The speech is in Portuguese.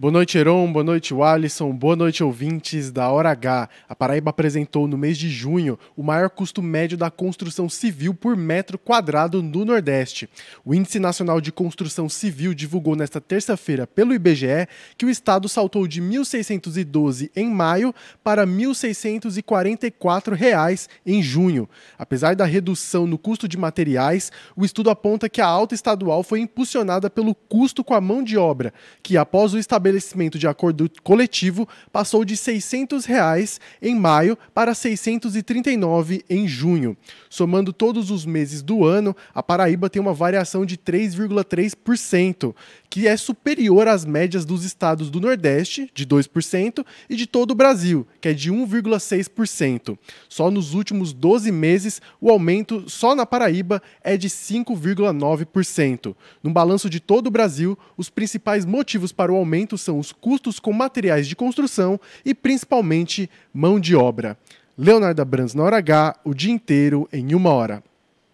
Boa noite, Heron. Boa noite, Alisson. Boa noite, ouvintes da Hora H. A Paraíba apresentou no mês de junho o maior custo médio da construção civil por metro quadrado no Nordeste. O Índice Nacional de Construção Civil divulgou nesta terça-feira pelo IBGE que o estado saltou de 1.612 em maio para 1.644 reais em junho. Apesar da redução no custo de materiais, o estudo aponta que a alta estadual foi impulsionada pelo custo com a mão de obra, que após o estabelecimento estabelecimento de acordo coletivo passou de 600 reais em maio para R$ 639 em junho. Somando todos os meses do ano, a Paraíba tem uma variação de 3,3%, que é superior às médias dos estados do Nordeste, de 2%, e de todo o Brasil, que é de 1,6%. Só nos últimos 12 meses, o aumento só na Paraíba é de 5,9%. No balanço de todo o Brasil, os principais motivos para o aumento são os custos com materiais de construção e principalmente mão de obra. Leonardo Brands na hora H, o dia inteiro em uma hora.